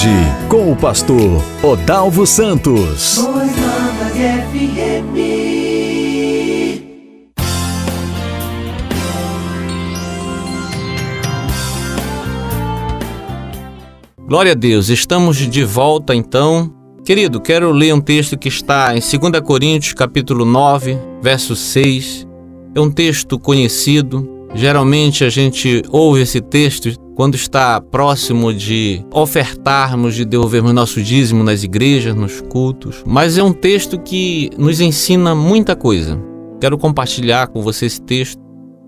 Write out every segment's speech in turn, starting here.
hoje com o pastor Odalvo Santos. Glória a Deus, estamos de volta então. Querido, quero ler um texto que está em 2 Coríntios, capítulo 9, verso 6. É um texto conhecido, Geralmente a gente ouve esse texto quando está próximo de ofertarmos, de devolvermos nosso dízimo nas igrejas, nos cultos, mas é um texto que nos ensina muita coisa. Quero compartilhar com você esse texto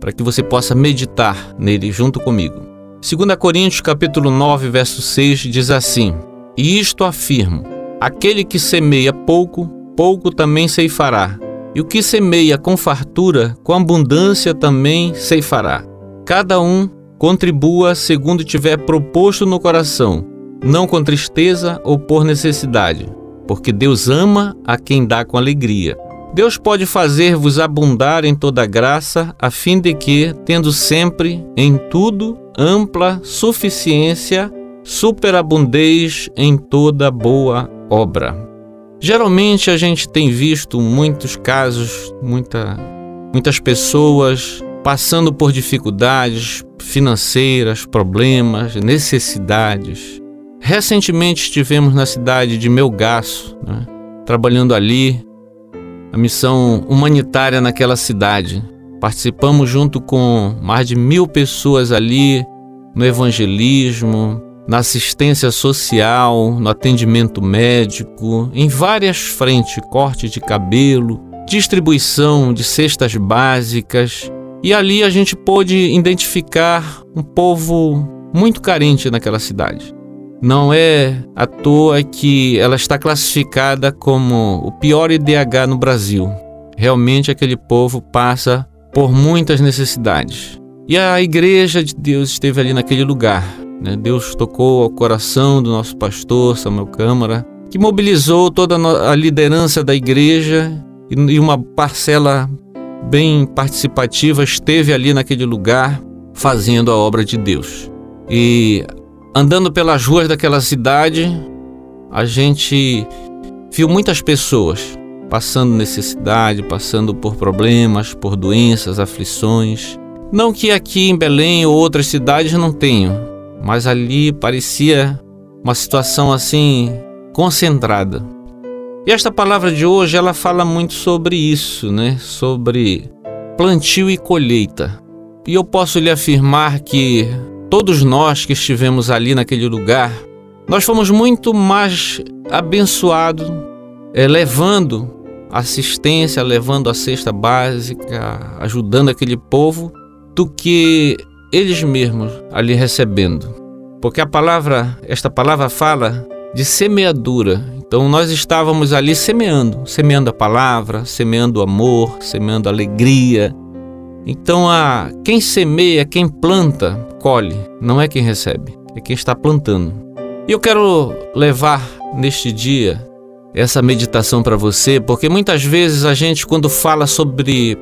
para que você possa meditar nele junto comigo. 2 Coríntios capítulo 9, verso 6 diz assim: "E isto afirmo: aquele que semeia pouco, pouco também ceifará, e o que semeia com fartura, com abundância também ceifará. Cada um contribua segundo tiver proposto no coração, não com tristeza ou por necessidade, porque Deus ama a quem dá com alegria. Deus pode fazer-vos abundar em toda graça, a fim de que, tendo sempre, em tudo, ampla suficiência, superabundez em toda boa obra. Geralmente a gente tem visto muitos casos, muita, muitas pessoas passando por dificuldades financeiras, problemas, necessidades. Recentemente estivemos na cidade de Melgaço, né, trabalhando ali, a missão humanitária naquela cidade. Participamos junto com mais de mil pessoas ali no evangelismo, na assistência social, no atendimento médico, em várias frentes corte de cabelo, distribuição de cestas básicas. E ali a gente pôde identificar um povo muito carente naquela cidade. Não é à toa que ela está classificada como o pior IDH no Brasil. Realmente aquele povo passa por muitas necessidades. E a igreja de Deus esteve ali naquele lugar, né? Deus tocou ao coração do nosso pastor Samuel Câmara, que mobilizou toda a liderança da igreja e uma parcela bem participativa esteve ali naquele lugar fazendo a obra de Deus. E andando pelas ruas daquela cidade, a gente viu muitas pessoas passando necessidade, passando por problemas, por doenças, aflições. Não que aqui em Belém ou outras cidades não tenham, mas ali parecia uma situação assim concentrada. E esta palavra de hoje ela fala muito sobre isso, né? Sobre plantio e colheita. E eu posso lhe afirmar que todos nós que estivemos ali naquele lugar, nós fomos muito mais abençoados, é, levando assistência, levando a cesta básica, ajudando aquele povo, do que eles mesmos ali recebendo. Porque a palavra, esta palavra fala de semeadura. Então nós estávamos ali semeando, semeando a palavra, semeando amor, semeando alegria. Então a quem semeia, quem planta, colhe, não é quem recebe, é quem está plantando. E eu quero levar neste dia essa meditação para você, porque muitas vezes a gente quando fala sobre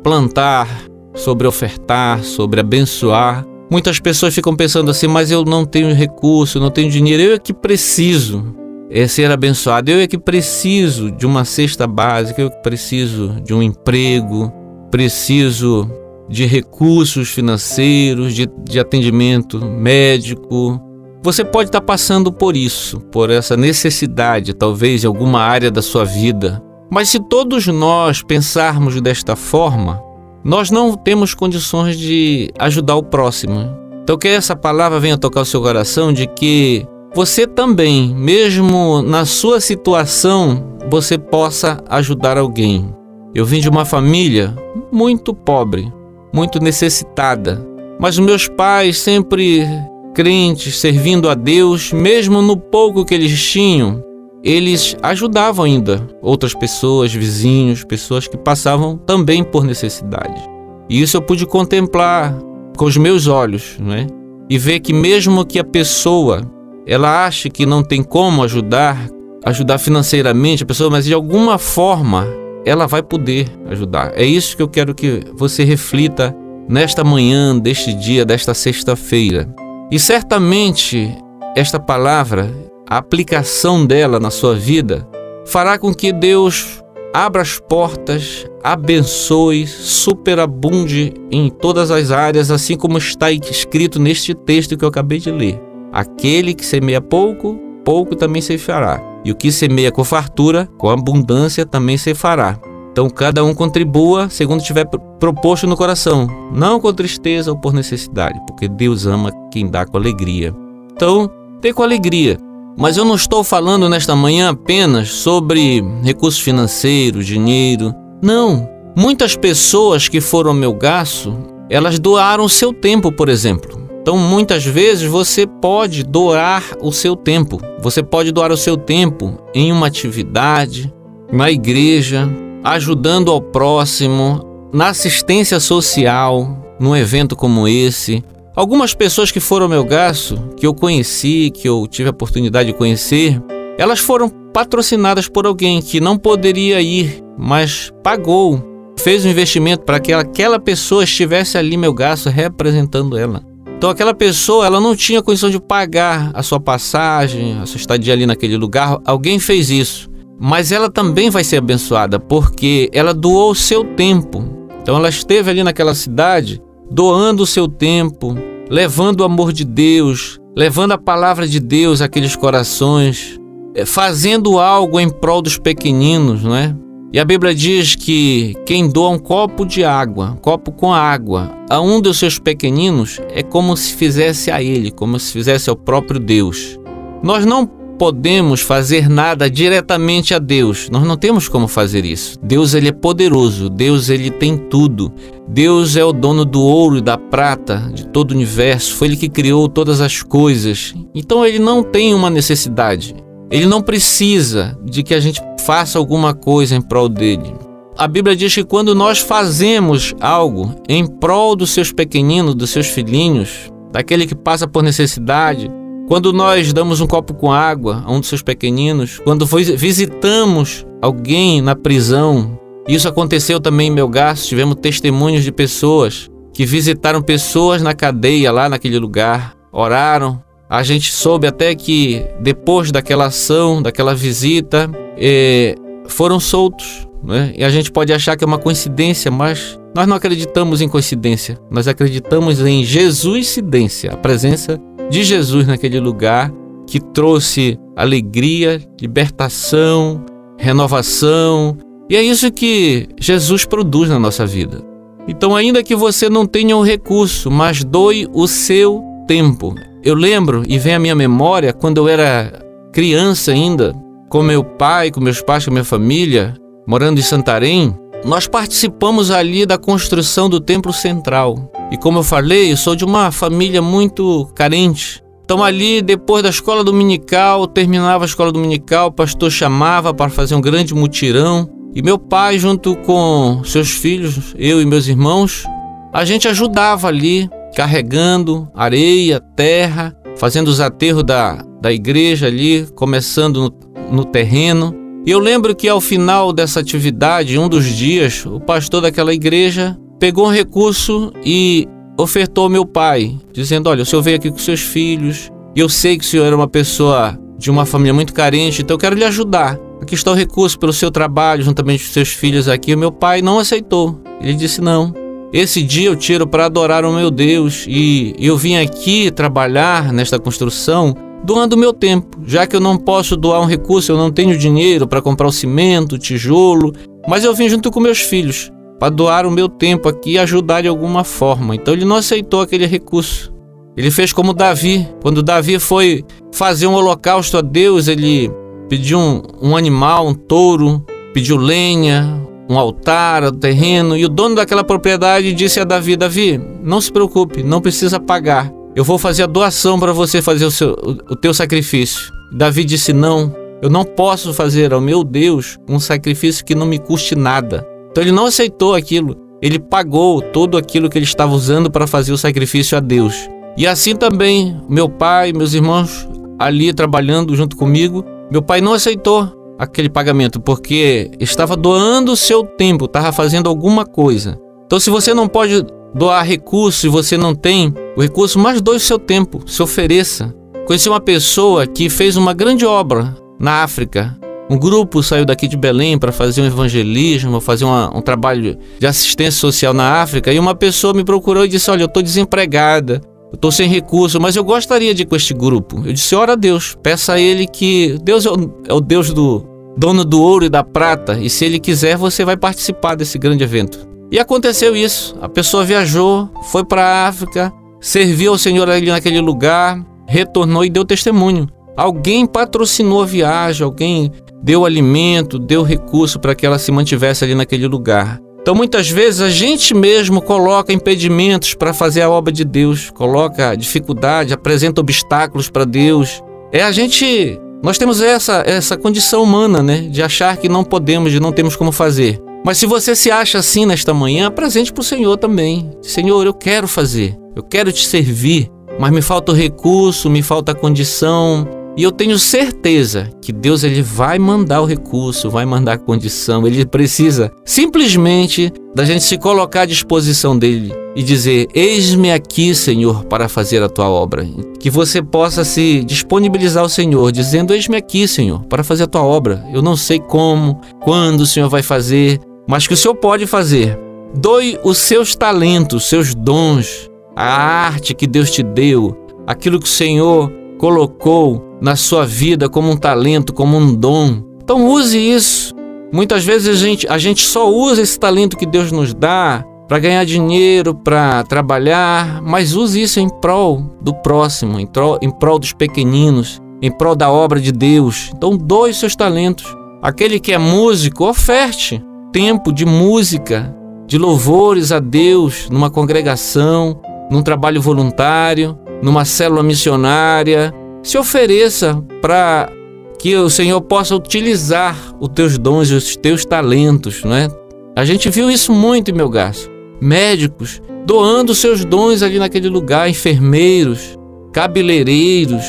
plantar, sobre ofertar, sobre abençoar. Muitas pessoas ficam pensando assim, mas eu não tenho recurso, não tenho dinheiro, eu é que preciso é ser abençoado, eu é que preciso de uma cesta básica, eu preciso de um emprego, preciso de recursos financeiros, de, de atendimento médico. Você pode estar passando por isso, por essa necessidade, talvez em alguma área da sua vida. Mas se todos nós pensarmos desta forma, nós não temos condições de ajudar o próximo. Então, que essa palavra venha tocar o seu coração de que você também, mesmo na sua situação, você possa ajudar alguém. Eu vim de uma família muito pobre, muito necessitada, mas meus pais sempre crentes, servindo a Deus, mesmo no pouco que eles tinham, eles ajudavam ainda outras pessoas, vizinhos, pessoas que passavam também por necessidade. E isso eu pude contemplar com os meus olhos, né? E ver que mesmo que a pessoa ela ache que não tem como ajudar, ajudar financeiramente a pessoa, mas de alguma forma ela vai poder ajudar. É isso que eu quero que você reflita nesta manhã, deste dia, desta sexta-feira. E certamente esta palavra a aplicação dela na sua vida fará com que Deus abra as portas, abençoe, superabunde em todas as áreas, assim como está escrito neste texto que eu acabei de ler. Aquele que semeia pouco, pouco também se fará. E o que semeia com fartura, com abundância também se fará. Então cada um contribua segundo tiver proposto no coração, não com tristeza ou por necessidade, porque Deus ama quem dá com alegria. Então, dê com alegria. Mas eu não estou falando nesta manhã apenas sobre recursos financeiros, dinheiro. Não. Muitas pessoas que foram ao meu gasto, elas doaram seu tempo, por exemplo. Então, muitas vezes você pode doar o seu tempo. Você pode doar o seu tempo em uma atividade, na igreja, ajudando ao próximo, na assistência social, num evento como esse, Algumas pessoas que foram ao meu gasto, que eu conheci, que eu tive a oportunidade de conhecer, elas foram patrocinadas por alguém que não poderia ir, mas pagou, fez um investimento para que aquela pessoa estivesse ali meu gasto representando ela. Então aquela pessoa, ela não tinha condição de pagar a sua passagem, a sua estadia ali naquele lugar, alguém fez isso. Mas ela também vai ser abençoada porque ela doou o seu tempo. Então ela esteve ali naquela cidade doando o seu tempo, levando o amor de Deus, levando a palavra de Deus àqueles corações, eh, fazendo algo em prol dos pequeninos, não é? E a Bíblia diz que quem doa um copo de água, um copo com água, a um dos seus pequeninos, é como se fizesse a ele, como se fizesse ao próprio Deus. Nós não podemos fazer nada diretamente a Deus. Nós não temos como fazer isso. Deus ele é poderoso, Deus ele tem tudo. Deus é o dono do ouro e da prata de todo o universo. Foi ele que criou todas as coisas. Então ele não tem uma necessidade. Ele não precisa de que a gente faça alguma coisa em prol dele. A Bíblia diz que quando nós fazemos algo em prol dos seus pequeninos, dos seus filhinhos, daquele que passa por necessidade, quando nós damos um copo com água a um dos seus pequeninos, quando visitamos alguém na prisão, isso aconteceu também em meu gasto, tivemos testemunhos de pessoas que visitaram pessoas na cadeia lá naquele lugar, oraram. A gente soube até que depois daquela ação, daquela visita, eh, foram soltos. Né? E a gente pode achar que é uma coincidência, mas nós não acreditamos em coincidência. Nós acreditamos em Jesus-cidência, a presença de Jesus naquele lugar que trouxe alegria, libertação, renovação. E é isso que Jesus produz na nossa vida. Então, ainda que você não tenha o um recurso, mas doe o seu tempo. Eu lembro e vem à minha memória quando eu era criança ainda, com meu pai, com meus pais, com minha família, morando em Santarém, nós participamos ali da construção do templo central. E como eu falei, eu sou de uma família muito carente. Então ali, depois da escola dominical, terminava a escola dominical, o pastor chamava para fazer um grande mutirão. E meu pai, junto com seus filhos, eu e meus irmãos, a gente ajudava ali, carregando areia, terra, fazendo os aterros da, da igreja ali, começando no, no terreno. E eu lembro que ao final dessa atividade, um dos dias, o pastor daquela igreja pegou um recurso e ofertou ao meu pai, dizendo: Olha, o senhor veio aqui com seus filhos, e eu sei que o senhor era uma pessoa de uma família muito carente, então eu quero lhe ajudar. Aqui está o recurso pelo seu trabalho, juntamente com seus filhos aqui. O meu pai não aceitou. Ele disse: Não. Esse dia eu tiro para adorar o meu Deus e eu vim aqui trabalhar nesta construção doando meu tempo, já que eu não posso doar um recurso, eu não tenho dinheiro para comprar o cimento, o tijolo, mas eu vim junto com meus filhos para doar o meu tempo aqui e ajudar de alguma forma. Então ele não aceitou aquele recurso. Ele fez como Davi. Quando Davi foi fazer um holocausto a Deus, ele pediu um, um animal, um touro, pediu lenha, um altar, um terreno, e o dono daquela propriedade disse a Davi: Davi, não se preocupe, não precisa pagar. Eu vou fazer a doação para você fazer o, seu, o, o teu sacrifício. Davi disse: Não, eu não posso fazer ao meu Deus um sacrifício que não me custe nada. Então ele não aceitou aquilo. Ele pagou todo aquilo que ele estava usando para fazer o sacrifício a Deus. E assim também, meu pai, meus irmãos ali trabalhando junto comigo, meu pai não aceitou aquele pagamento porque estava doando o seu tempo, estava fazendo alguma coisa. Então, se você não pode doar recurso e você não tem o recurso, mas doe o seu tempo, se ofereça. conheci uma pessoa que fez uma grande obra na África. Um grupo saiu daqui de Belém para fazer um evangelismo, fazer uma, um trabalho de assistência social na África, e uma pessoa me procurou e disse: Olha, eu estou desempregada, eu estou sem recurso, mas eu gostaria de ir com este grupo. Eu disse: Ora a Deus, peça a Ele que. Deus é o, é o Deus do dono do ouro e da prata, e se Ele quiser, você vai participar desse grande evento. E aconteceu isso. A pessoa viajou, foi para a África, serviu ao Senhor ali naquele lugar, retornou e deu testemunho. Alguém patrocinou a viagem, alguém deu alimento, deu recurso para que ela se mantivesse ali naquele lugar. Então muitas vezes a gente mesmo coloca impedimentos para fazer a obra de Deus, coloca dificuldade, apresenta obstáculos para Deus. É a gente, nós temos essa essa condição humana, né, de achar que não podemos, de não temos como fazer. Mas se você se acha assim nesta manhã, apresente para o Senhor também. Senhor, eu quero fazer, eu quero te servir, mas me falta o recurso, me falta a condição, e eu tenho certeza que Deus ele vai mandar o recurso, vai mandar a condição. Ele precisa simplesmente da gente se colocar à disposição dele e dizer: Eis-me aqui, Senhor, para fazer a tua obra. Que você possa se disponibilizar ao Senhor, dizendo: Eis-me aqui, Senhor, para fazer a tua obra. Eu não sei como, quando o Senhor vai fazer, mas que o Senhor pode fazer. Doe os seus talentos, seus dons, a arte que Deus te deu, aquilo que o Senhor colocou na sua vida como um talento, como um dom. Então use isso. Muitas vezes a gente, a gente só usa esse talento que Deus nos dá para ganhar dinheiro, para trabalhar, mas use isso em prol do próximo, em prol, em prol dos pequeninos, em prol da obra de Deus. Então doe seus talentos. Aquele que é músico, oferte tempo de música, de louvores a Deus numa congregação, num trabalho voluntário, numa célula missionária, se ofereça para que o Senhor possa utilizar os teus dons e os teus talentos, não é? A gente viu isso muito, meu gasto. Médicos doando seus dons ali naquele lugar, enfermeiros, cabeleireiros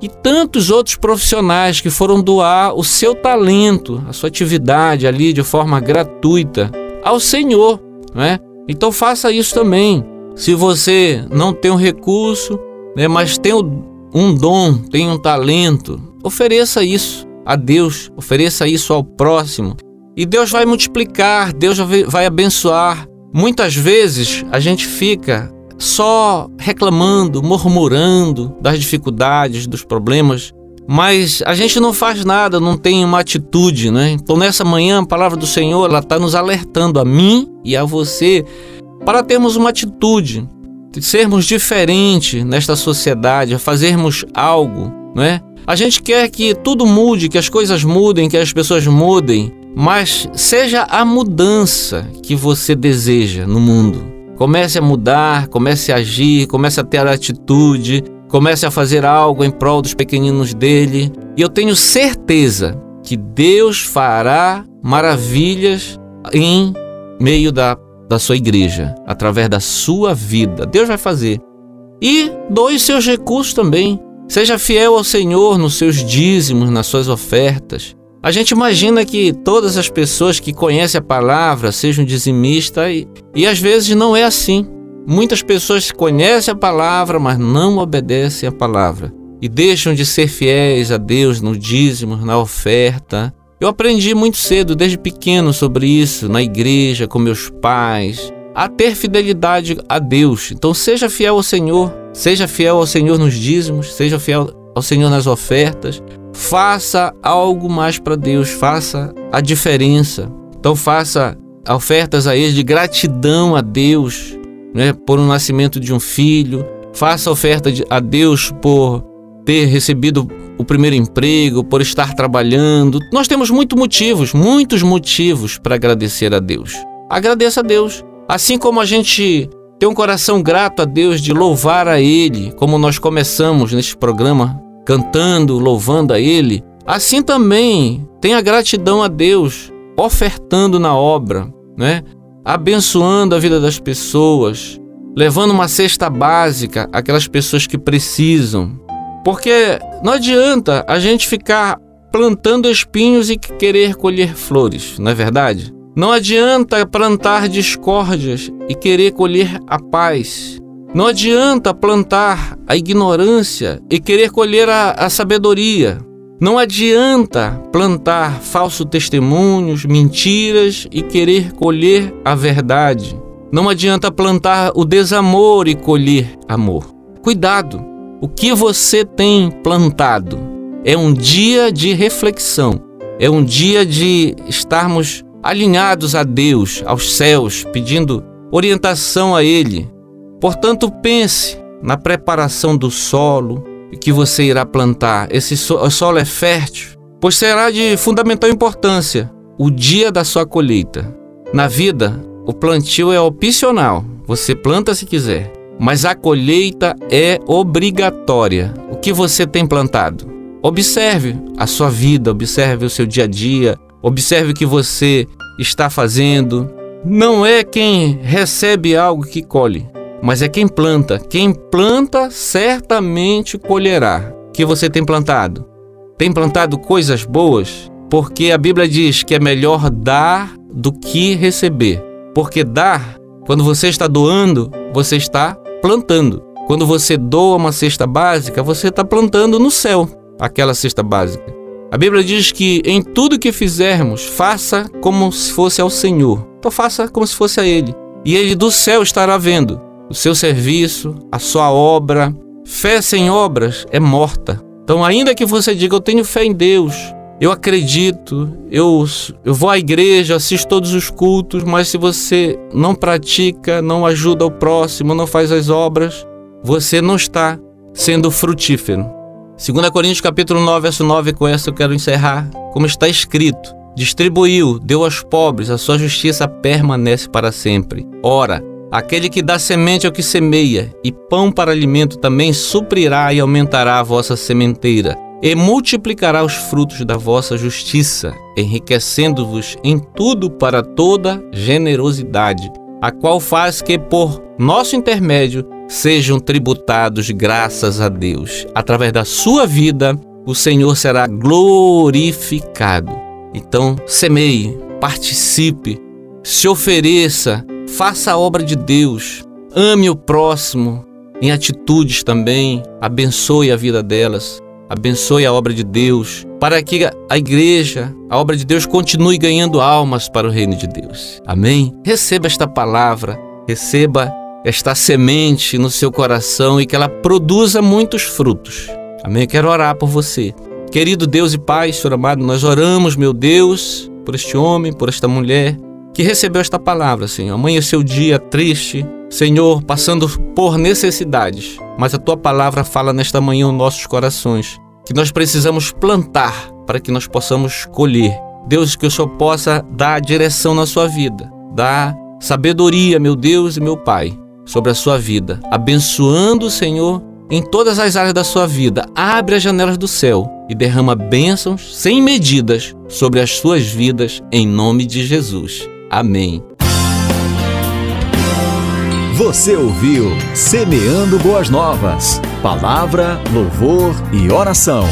e tantos outros profissionais que foram doar o seu talento, a sua atividade ali de forma gratuita ao Senhor, não é? Então faça isso também. Se você não tem um recurso, né, mas tem um dom, tem um talento, ofereça isso a Deus, ofereça isso ao próximo. E Deus vai multiplicar, Deus vai abençoar. Muitas vezes a gente fica só reclamando, murmurando das dificuldades, dos problemas, mas a gente não faz nada, não tem uma atitude, né? Então nessa manhã a palavra do Senhor está nos alertando a mim e a você para termos uma atitude, sermos diferentes nesta sociedade, fazermos algo, não é? A gente quer que tudo mude, que as coisas mudem, que as pessoas mudem, mas seja a mudança que você deseja no mundo. Comece a mudar, comece a agir, comece a ter atitude, comece a fazer algo em prol dos pequeninos dele. E eu tenho certeza que Deus fará maravilhas em meio da da sua igreja, através da sua vida. Deus vai fazer. E doe seus recursos também. Seja fiel ao Senhor nos seus dízimos, nas suas ofertas. A gente imagina que todas as pessoas que conhecem a palavra sejam dizimistas e, e às vezes não é assim. Muitas pessoas conhecem a palavra, mas não obedecem a palavra e deixam de ser fiéis a Deus no dízimo, na oferta, eu aprendi muito cedo, desde pequeno, sobre isso, na igreja, com meus pais, a ter fidelidade a Deus. Então, seja fiel ao Senhor, seja fiel ao Senhor nos dízimos, seja fiel ao Senhor nas ofertas. Faça algo mais para Deus, faça a diferença. Então, faça ofertas a Ele de gratidão a Deus, né, por um nascimento de um filho. Faça oferta a Deus por ter recebido o primeiro emprego, por estar trabalhando. Nós temos muitos motivos, muitos motivos para agradecer a Deus. Agradeça a Deus. Assim como a gente tem um coração grato a Deus de louvar a Ele, como nós começamos neste programa, cantando, louvando a Ele, assim também tenha gratidão a Deus, ofertando na obra, né? abençoando a vida das pessoas, levando uma cesta básica àquelas pessoas que precisam, porque não adianta a gente ficar plantando espinhos e querer colher flores, não é verdade? Não adianta plantar discórdias e querer colher a paz. Não adianta plantar a ignorância e querer colher a, a sabedoria. Não adianta plantar falsos testemunhos, mentiras e querer colher a verdade. Não adianta plantar o desamor e colher amor. Cuidado! O que você tem plantado é um dia de reflexão, é um dia de estarmos alinhados a Deus, aos céus, pedindo orientação a Ele. Portanto, pense na preparação do solo que você irá plantar. Esse solo é fértil, pois será de fundamental importância o dia da sua colheita. Na vida, o plantio é opcional, você planta se quiser, mas a colheita é obrigatória. O que você tem plantado? Observe a sua vida, observe o seu dia a dia, observe o que você está fazendo. Não é quem recebe algo que colhe, mas é quem planta. Quem planta certamente colherá. O que você tem plantado? Tem plantado coisas boas? Porque a Bíblia diz que é melhor dar do que receber. Porque dar, quando você está doando, você está plantando. Quando você doa uma cesta básica, você está plantando no céu aquela cesta básica. A Bíblia diz que em tudo que fizermos, faça como se fosse ao Senhor. Então faça como se fosse a Ele. E Ele do céu estará vendo o seu serviço, a sua obra. Fé sem obras é morta. Então, ainda que você diga, eu tenho fé em Deus, eu acredito, eu, eu vou à igreja, assisto todos os cultos, mas se você não pratica, não ajuda o próximo, não faz as obras, você não está sendo frutífero. 2 Coríntios capítulo 9, verso 9, com essa eu quero encerrar, como está escrito: Distribuiu, deu aos pobres, a sua justiça permanece para sempre. Ora, aquele que dá semente ao que semeia, e pão para alimento também suprirá e aumentará a vossa sementeira, e multiplicará os frutos da vossa justiça, enriquecendo-vos em tudo para toda generosidade, a qual faz que por nosso intermédio sejam tributados graças a Deus. Através da sua vida, o Senhor será glorificado. Então, semeie, participe, se ofereça, faça a obra de Deus, ame o próximo em atitudes também, abençoe a vida delas, abençoe a obra de Deus, para que a igreja, a obra de Deus continue ganhando almas para o reino de Deus. Amém? Receba esta palavra, receba esta semente no seu coração e que ela produza muitos frutos. Amém? Eu quero orar por você. Querido Deus e Pai, Senhor amado, nós oramos, meu Deus, por este homem, por esta mulher que recebeu esta palavra, Senhor. Amanheceu o dia triste, Senhor, passando por necessidades, mas a tua palavra fala nesta manhã nos nossos corações que nós precisamos plantar para que nós possamos colher. Deus, que o Senhor possa dar direção na sua vida, dar sabedoria, meu Deus e meu Pai, sobre a sua vida, abençoando o Senhor em todas as áreas da sua vida. Abre as janelas do céu e derrama bênçãos sem medidas sobre as suas vidas, em nome de Jesus. Amém. Você ouviu Semeando Boas Novas. Palavra, louvor e oração.